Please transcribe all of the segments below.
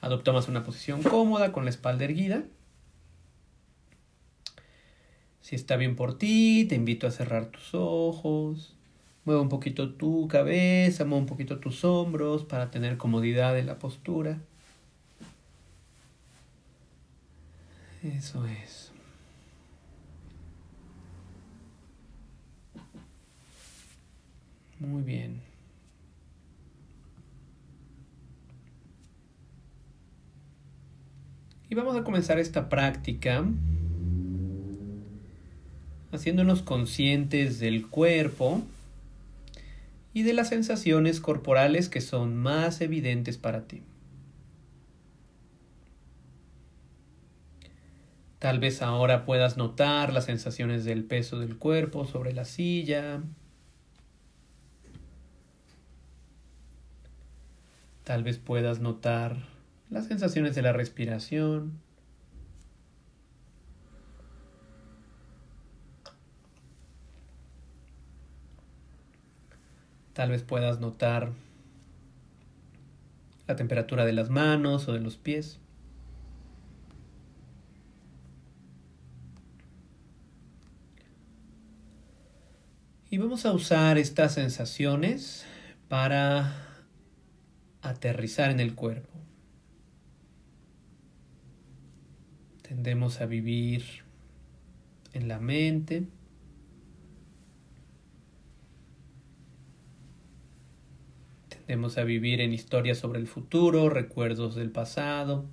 Adoptamos una posición cómoda con la espalda erguida. Si está bien por ti, te invito a cerrar tus ojos. Mueve un poquito tu cabeza, mueve un poquito tus hombros para tener comodidad en la postura. Eso es. Muy bien. Y vamos a comenzar esta práctica haciéndonos conscientes del cuerpo y de las sensaciones corporales que son más evidentes para ti. Tal vez ahora puedas notar las sensaciones del peso del cuerpo sobre la silla. Tal vez puedas notar las sensaciones de la respiración. Tal vez puedas notar la temperatura de las manos o de los pies. Y vamos a usar estas sensaciones para aterrizar en el cuerpo. Tendemos a vivir en la mente Tendemos a vivir en historias sobre el futuro, recuerdos del pasado.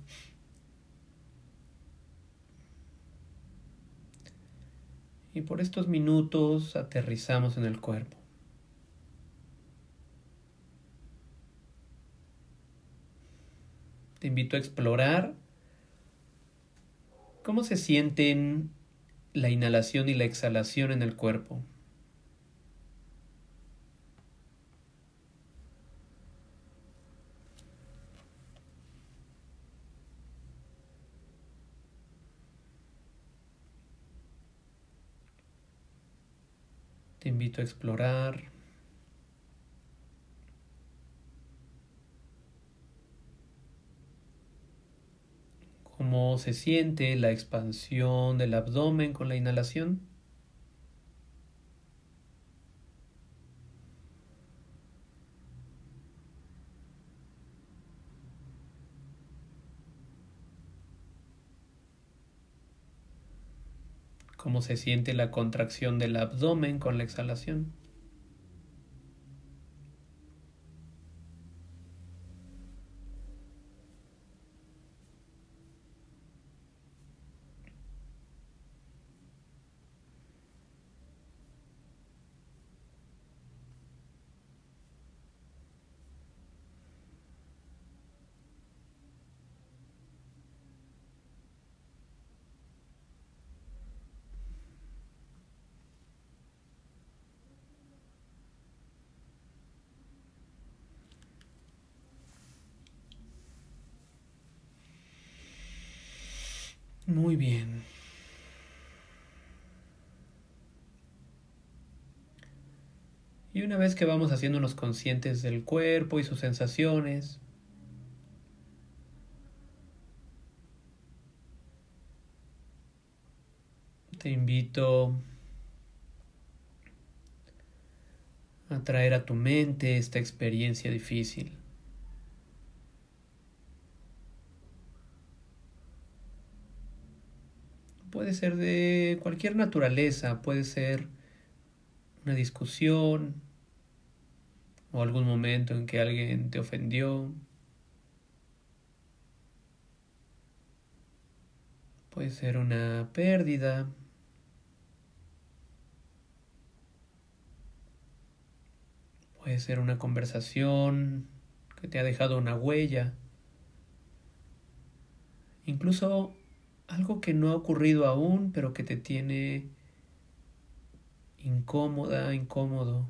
Y por estos minutos aterrizamos en el cuerpo. Te invito a explorar cómo se sienten la inhalación y la exhalación en el cuerpo. Te invito a explorar. Cómo se siente la expansión del abdomen con la inhalación. cómo se siente la contracción del abdomen con la exhalación. Muy bien. Y una vez que vamos haciéndonos conscientes del cuerpo y sus sensaciones, te invito a traer a tu mente esta experiencia difícil. Puede ser de cualquier naturaleza, puede ser una discusión o algún momento en que alguien te ofendió. Puede ser una pérdida. Puede ser una conversación que te ha dejado una huella. Incluso algo que no ha ocurrido aún, pero que te tiene incómoda, incómodo.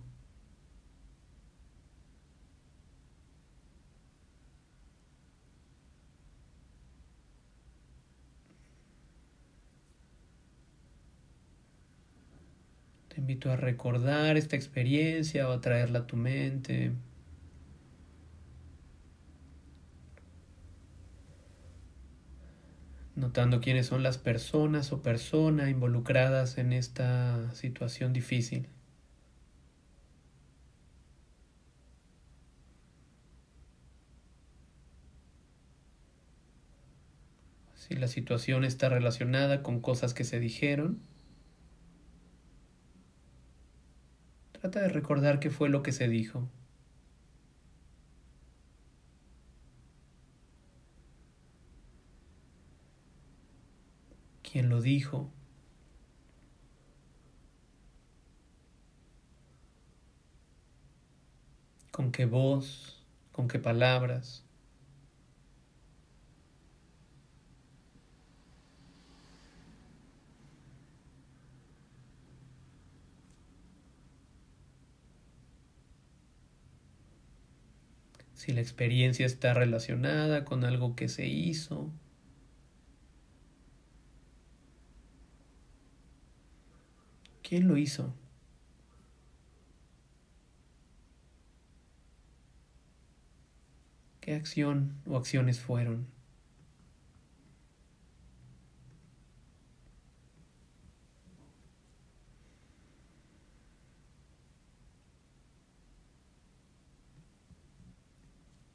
Te invito a recordar esta experiencia o a traerla a tu mente. Notando quiénes son las personas o persona involucradas en esta situación difícil. Si la situación está relacionada con cosas que se dijeron, trata de recordar qué fue lo que se dijo. ¿Quién lo dijo? ¿Con qué voz? ¿Con qué palabras? si la experiencia está relacionada con algo que se hizo. ¿Quién lo hizo? ¿Qué acción o acciones fueron?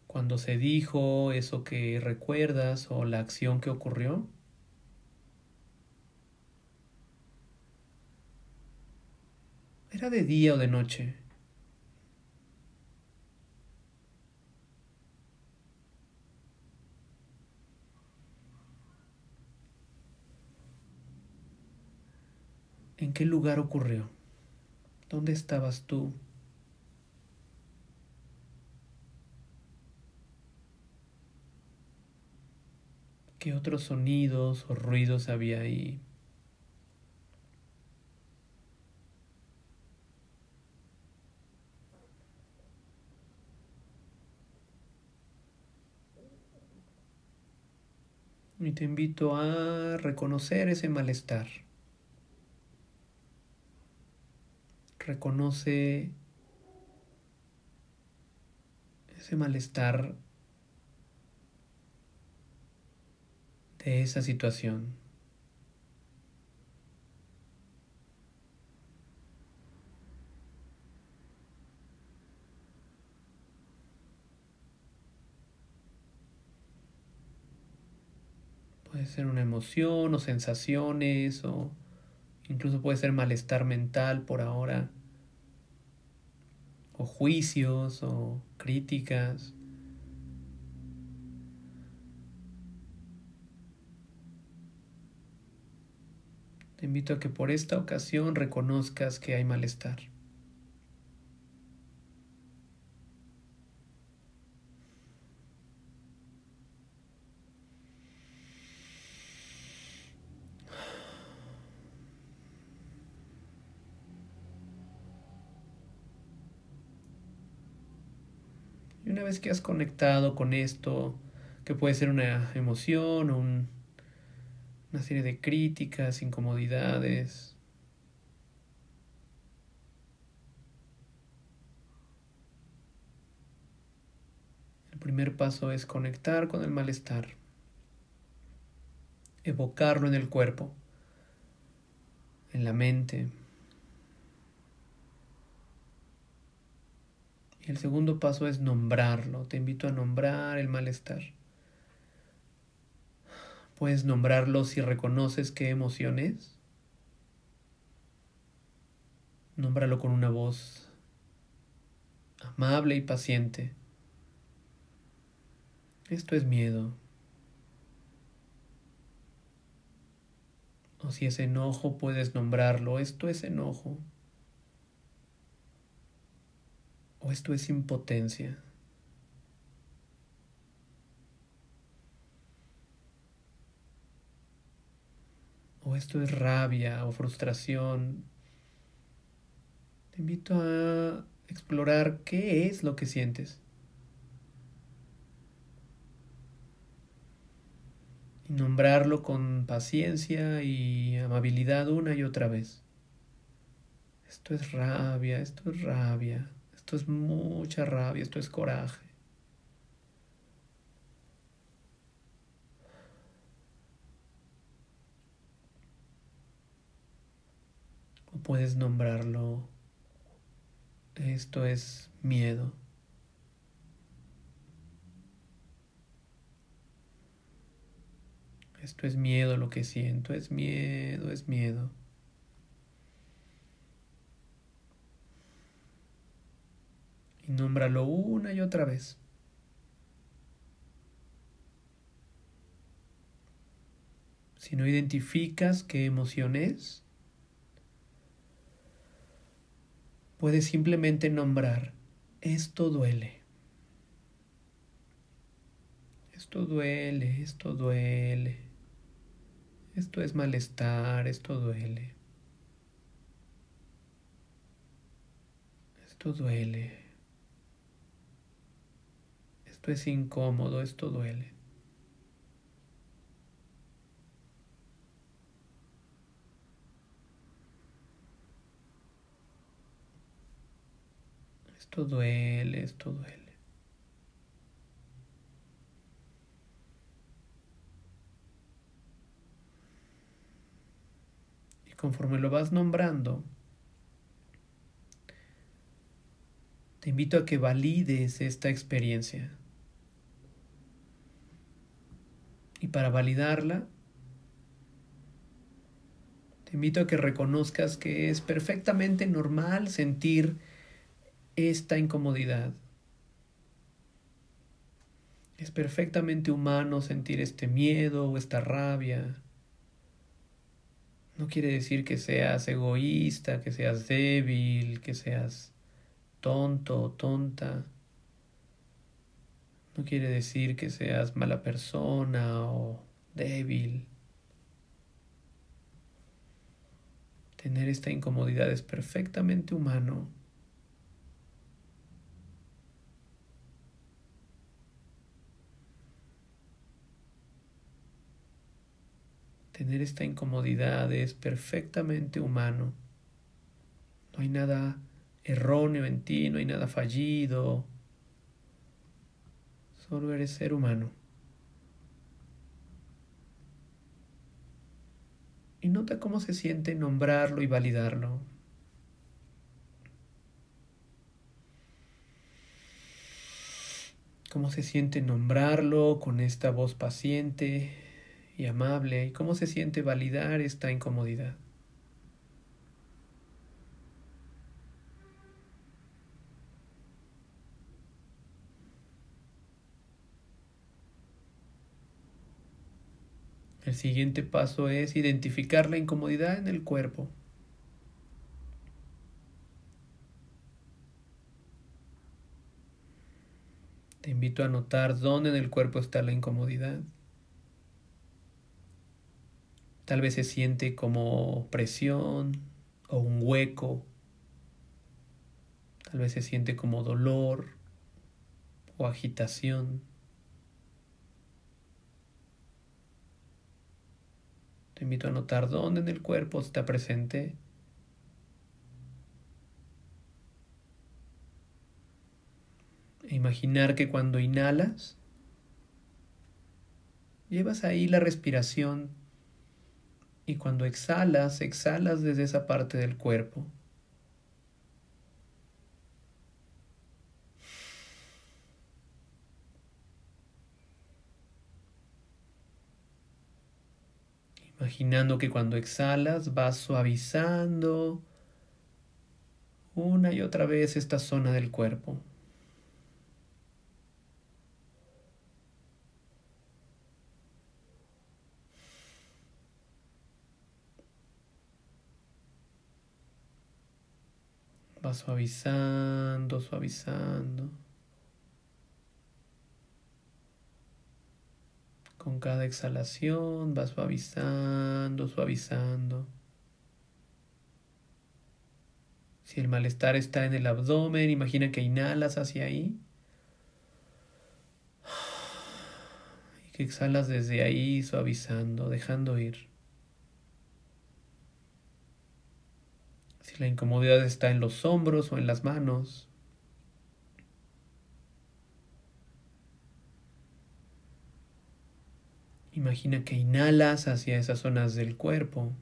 cuando se dijo eso que recuerdas o la acción que ocurrió? ¿Era de día o de noche? ¿En qué lugar ocurrió? ¿Dónde estabas tú? ¿Qué otros sonidos o ruidos había ahí? Y te invito a reconocer ese malestar. Reconoce ese malestar de esa situación. Puede ser una emoción o sensaciones o incluso puede ser malestar mental por ahora o juicios o críticas. Te invito a que por esta ocasión reconozcas que hay malestar. Y una vez que has conectado con esto, que puede ser una emoción o un una serie de críticas, incomodidades. El primer paso es conectar con el malestar, evocarlo en el cuerpo, en la mente. El segundo paso es nombrarlo. Te invito a nombrar el malestar. ¿Puedes nombrarlo si reconoces qué emoción es? Nómbralo con una voz amable y paciente. Esto es miedo. O si es enojo, puedes nombrarlo. Esto es enojo. O esto es impotencia. o esto es rabia o frustración. Te invito a explorar qué es lo que sientes. Y nombrarlo con paciencia y amabilidad una y otra vez. Esto es rabia, esto es rabia, esto es mucha rabia, esto es coraje. O puedes nombrarlo, esto es miedo. Esto es miedo lo que siento, es miedo, es miedo. Y nómbralo una y otra vez. Si no identificas qué emoción es, puedes simplemente nombrar, esto duele. Esto duele, esto duele. Esto es malestar, esto duele. Esto duele. Es incómodo, esto duele. Esto duele, esto duele. Y conforme lo vas nombrando, te invito a que valides esta experiencia. Y para validarla, te invito a que reconozcas que es perfectamente normal sentir esta incomodidad. Es perfectamente humano sentir este miedo o esta rabia. No quiere decir que seas egoísta, que seas débil, que seas tonto o tonta. No quiere decir que seas mala persona o débil. Tener esta incomodidad es perfectamente humano. Tener esta incomodidad es perfectamente humano. No hay nada erróneo en ti, no hay nada fallido. Solo eres ser humano. Y nota cómo se siente nombrarlo y validarlo. Cómo se siente nombrarlo con esta voz paciente, y amable y cómo se siente validar esta incomodidad. El siguiente paso es identificar la incomodidad en el cuerpo. Te invito a notar dónde en el cuerpo está la incomodidad. Tal vez se siente como presión o un hueco. Tal vez se siente como dolor o agitación. Te invito a notar dónde en el cuerpo está presente. E imaginar que cuando inhalas, llevas ahí la respiración y cuando exhalas, exhalas desde esa parte del cuerpo. Imaginando que cuando exhalas vas suavizando una y otra vez esta zona del cuerpo. Va suavizando, suavizando. Con cada exhalación va suavizando, suavizando. Si el malestar está en el abdomen, imagina que inhalas hacia ahí. Y que exhalas desde ahí, suavizando, dejando ir. la incomodidad está en los hombros o en las manos. Imagina que inhalas hacia esas zonas del cuerpo.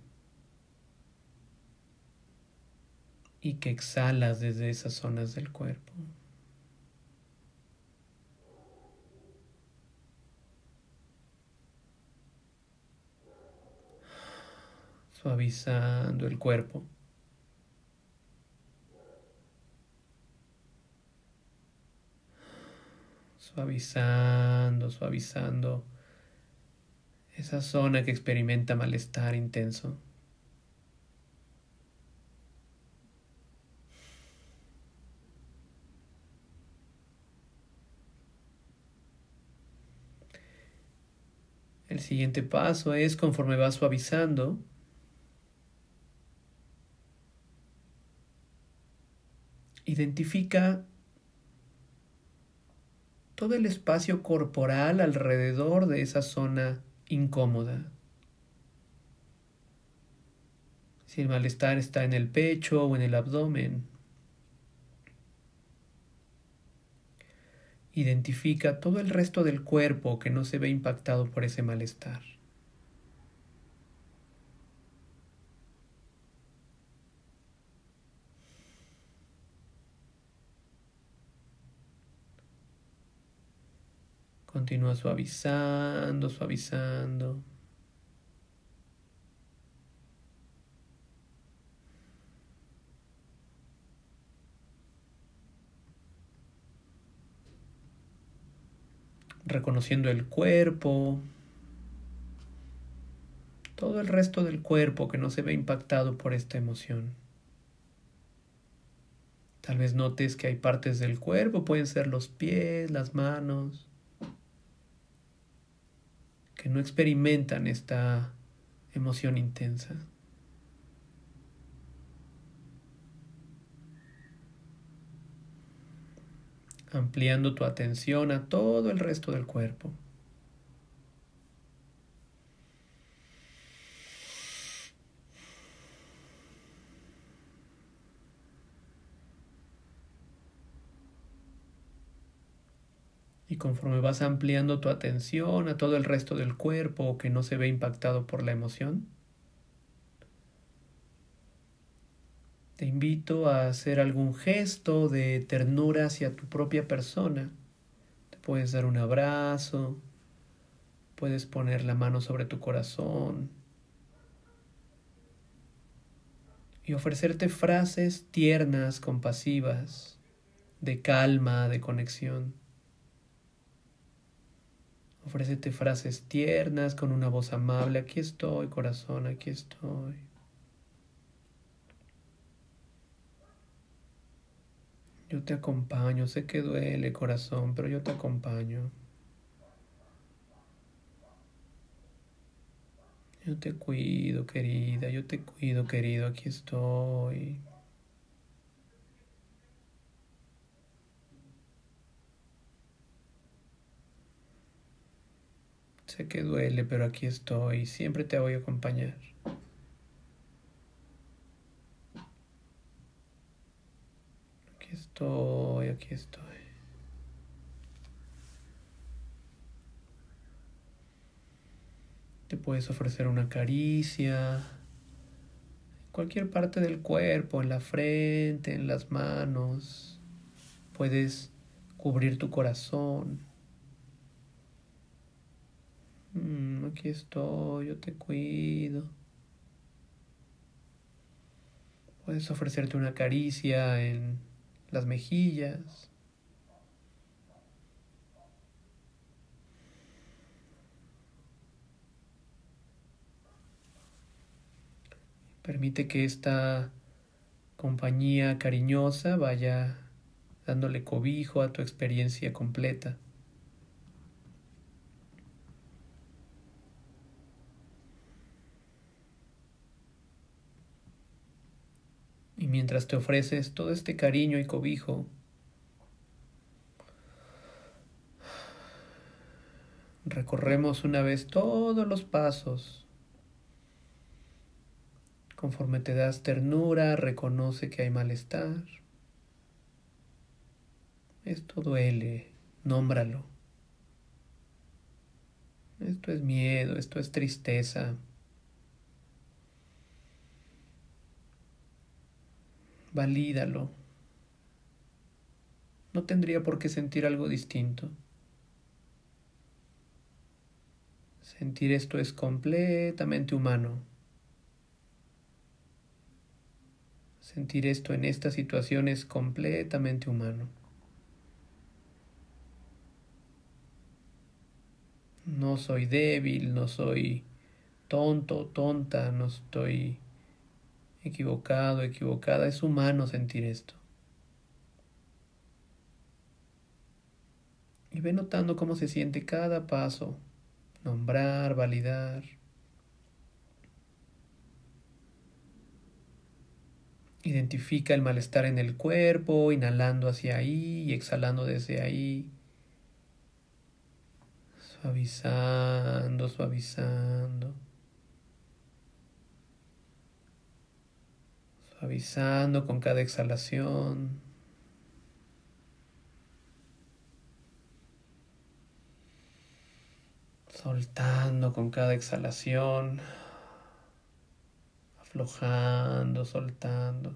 y que exhalas desde esas zonas del cuerpo. Suavizando el cuerpo. Suavizando, suavizando esa zona que experimenta malestar intenso. El siguiente paso es conforme va suavizando, identifica todo el espacio corporal alrededor de esa zona incómoda. Si el malestar está en el pecho o en el abdomen, identifica todo el resto del cuerpo que no se ve impactado por ese malestar. Continúa suavizando, suavizando. Reconociendo el cuerpo, todo el resto del cuerpo que no se ve impactado por esta emoción. Tal vez notes que hay partes del cuerpo, pueden ser los pies, las manos, que no experimentan esta emoción intensa. ampliando tu atención a todo el resto del cuerpo. Conforme vas ampliando tu atención a todo el resto del cuerpo que no se ve impactado por la emoción, te invito a hacer algún gesto de ternura hacia tu propia persona. Te puedes dar un abrazo, puedes poner la mano sobre tu corazón y ofrecerte frases tiernas, compasivas, de calma, de conexión. Ofrécete frases tiernas con una voz amable. Aquí estoy, corazón, aquí estoy. Yo te acompaño. Sé que duele, corazón, pero yo te acompaño. Yo te cuido, querida. Yo te cuido, querido. Aquí estoy. Sé que duele, pero aquí estoy. Siempre te voy a acompañar. Aquí estoy, aquí estoy. Te puedes ofrecer una caricia. Cualquier parte del cuerpo, en la frente, en las manos. Puedes cubrir tu corazón. Mm, aquí estoy, yo te cuido. Puedes ofrecerte una caricia en las mejillas. Permite que esta compañía cariñosa vaya dándole cobijo a tu experiencia completa. Y mientras te ofreces todo este cariño y cobijo, recorremos una vez todos los pasos. Conforme te das ternura, reconoce que hay malestar. Esto duele, nómbralo. Esto es miedo, esto es tristeza. Valídalo. No tendría por qué sentir algo distinto. Sentir esto es completamente humano. Sentir esto en esta situación es completamente humano. No soy débil, no soy tonto, tonta, no estoy equivocado, equivocada. Es humano sentir esto. Y ve notando cómo se siente cada paso. Nombrar, validar. Identifica el malestar en el cuerpo, inhalando hacia ahí y exhalando desde ahí. Suavizando, suavizando. Suavizando con cada exhalación. Soltando con cada exhalación aflojando, soltando.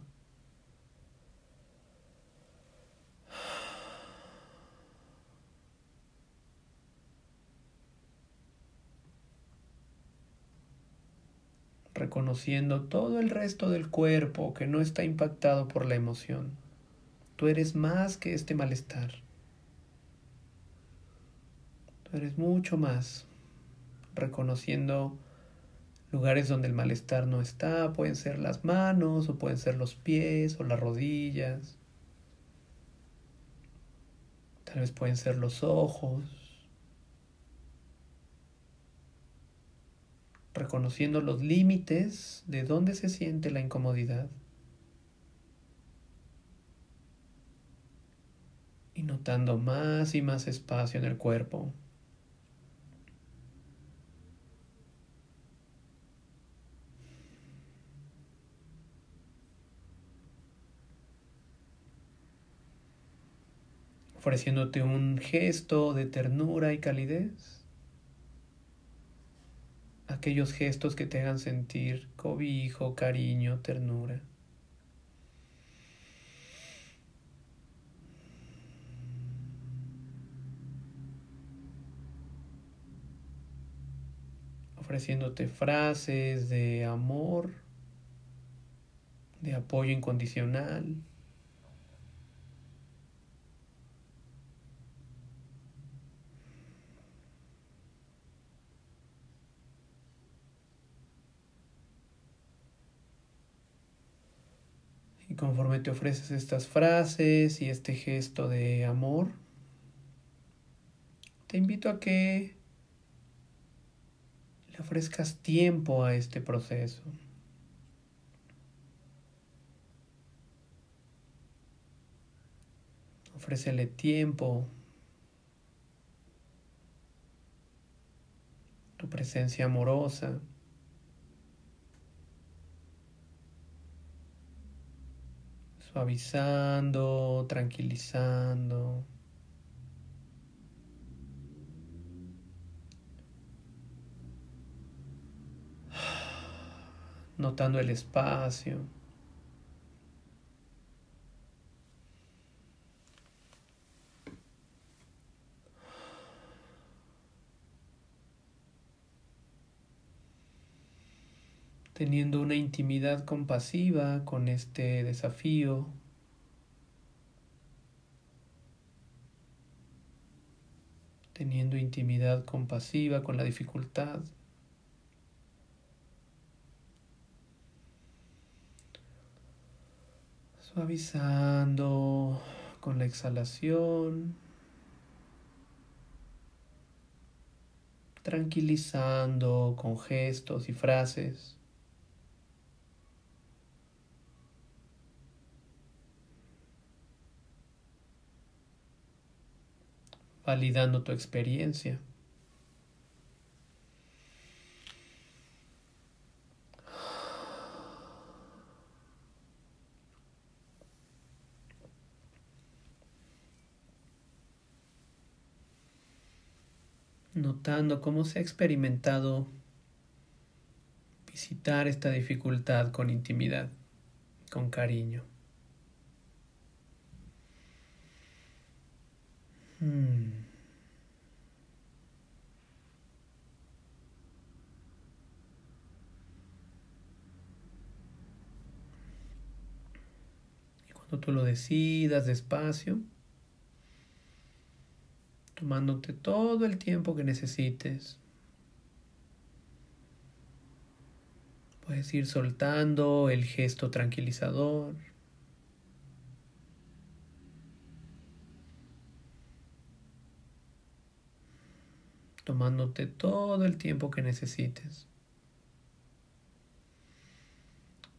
Reconociendo todo el resto del cuerpo que no está impactado por la emoción. Tú eres más que este malestar. Tú eres mucho más, reconociendo Lugares donde el malestar no está, pueden ser las manos o pueden ser los pies o las rodillas. Tal vez pueden ser los ojos. Reconociendo los límites de dónde se siente la incomodidad. Y notando más y más espacio en el cuerpo. ofreciéndote un gesto de ternura y calidez. Aquellos gestos que te hagan sentir cobijo, cariño, ternura. ofreciéndote frases de amor, de apoyo incondicional. Y conforme te ofreces estas frases y este gesto de amor, te invito a que le ofrezcas tiempo a este proceso. Ofrécele tiempo, tu presencia amorosa. Suavizando, tranquilizando. Notando el espacio. Teniendo una intimidad compasiva con este desafío. Teniendo intimidad compasiva con la dificultad. Suavizando con la exhalación. Tranquilizando con gestos y frases. Validando tu experiencia. Notando cómo se ha experimentado visitar esta dificultad con intimidad, con cariño. Hmm. Y cuando tú lo decidas despacio, tomándote todo el tiempo que necesites, puedes ir soltando el gesto tranquilizador. Tomándote todo el tiempo que necesites.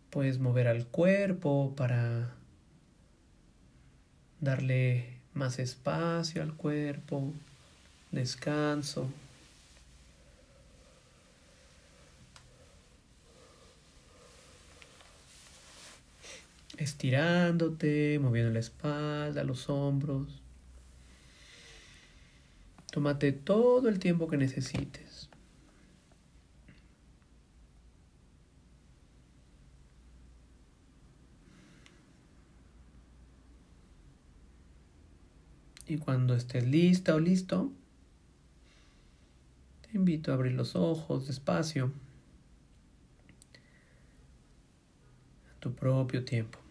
Puedes mover al cuerpo para darle más espacio al cuerpo, descanso. Estirándote, moviendo la espalda, los hombros. Tómate todo el tiempo que necesites. Y cuando estés lista o listo, te invito a abrir los ojos despacio a tu propio tiempo.